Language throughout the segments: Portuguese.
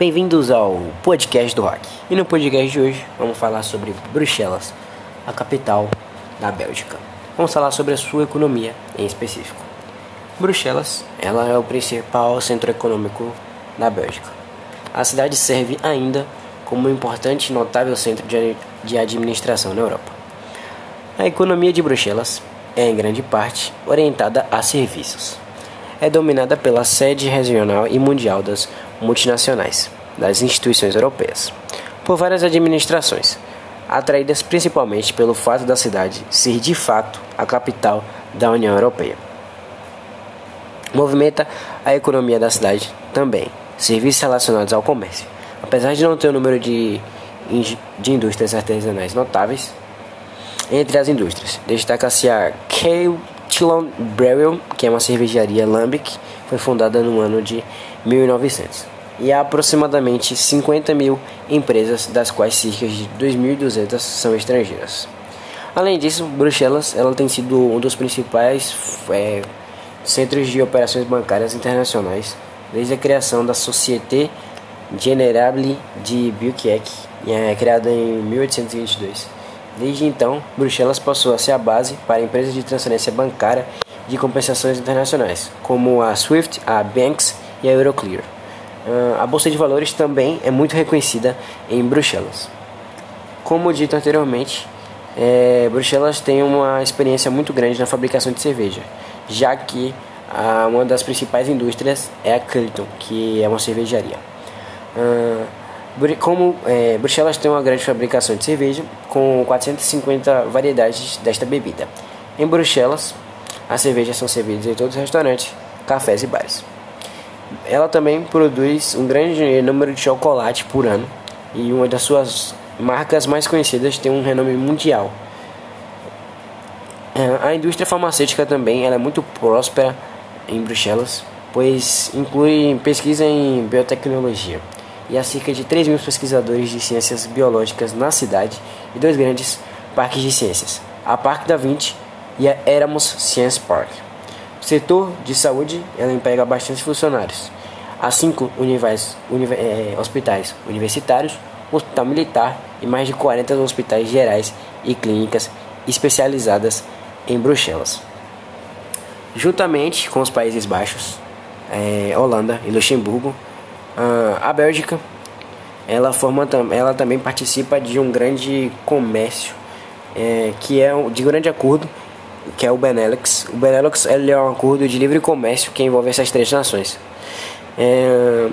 Bem-vindos ao podcast do Rock. E no podcast de hoje vamos falar sobre Bruxelas, a capital da Bélgica. Vamos falar sobre a sua economia em específico. Bruxelas, ela é o principal centro econômico da Bélgica. A cidade serve ainda como um importante e notável centro de administração na Europa. A economia de Bruxelas é em grande parte orientada a serviços é dominada pela sede regional e mundial das multinacionais, das instituições europeias, por várias administrações, atraídas principalmente pelo fato da cidade ser de fato a capital da União Europeia. Movimenta a economia da cidade também, serviços relacionados ao comércio. Apesar de não ter um número de, de indústrias artesanais notáveis, entre as indústrias, destaca-se a Kale Tilon Brewery, que é uma cervejaria Lambic, foi fundada no ano de 1900 e há aproximadamente 50 mil empresas, das quais cerca de 2.200 são estrangeiras. Além disso, Bruxelas ela tem sido um dos principais é, centros de operações bancárias internacionais desde a criação da Société Générale de Buquerque, é, criada em 1822. Desde então, Bruxelas passou a ser a base para empresas de transferência bancária de compensações internacionais, como a SWIFT, a Banks e a Euroclear. Uh, a Bolsa de Valores também é muito reconhecida em Bruxelas. Como dito anteriormente, é, Bruxelas tem uma experiência muito grande na fabricação de cerveja, já que uh, uma das principais indústrias é a Clayton, que é uma cervejaria. Uh, como é, Bruxelas tem uma grande fabricação de cerveja, com 450 variedades desta bebida. Em Bruxelas, as cervejas são servidas em todos os restaurantes, cafés e bares. Ela também produz um grande número de chocolate por ano e uma das suas marcas mais conhecidas tem um renome mundial. É, a indústria farmacêutica também é muito próspera em Bruxelas, pois inclui pesquisa em biotecnologia e há cerca de 3 mil pesquisadores de ciências biológicas na cidade e dois grandes parques de ciências, a Parque da Vinci e a Erasmus Science Park. O setor de saúde ela emprega bastante funcionários. Há cinco é, hospitais universitários, hospital militar e mais de 40 hospitais gerais e clínicas especializadas em Bruxelas. Juntamente com os Países Baixos, é, Holanda e Luxemburgo, a Bélgica, ela, forma, ela também participa de um grande comércio, é, que é de grande acordo, que é o Benelux. O Benelux ele é um acordo de livre comércio que envolve essas três nações. É,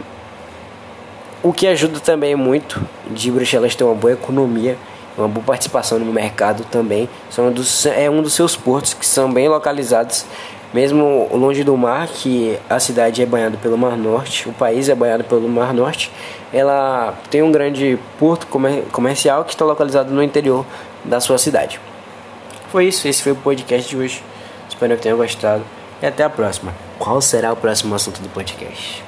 o que ajuda também muito de Bruxelas ter uma boa economia, uma boa participação no mercado também. São dos, é um dos seus portos que são bem localizados mesmo longe do mar, que a cidade é banhada pelo Mar Norte, o país é banhado pelo Mar Norte, ela tem um grande porto comer comercial que está localizado no interior da sua cidade. Foi isso, esse foi o podcast de hoje. Espero que tenham gostado e até a próxima. Qual será o próximo assunto do podcast?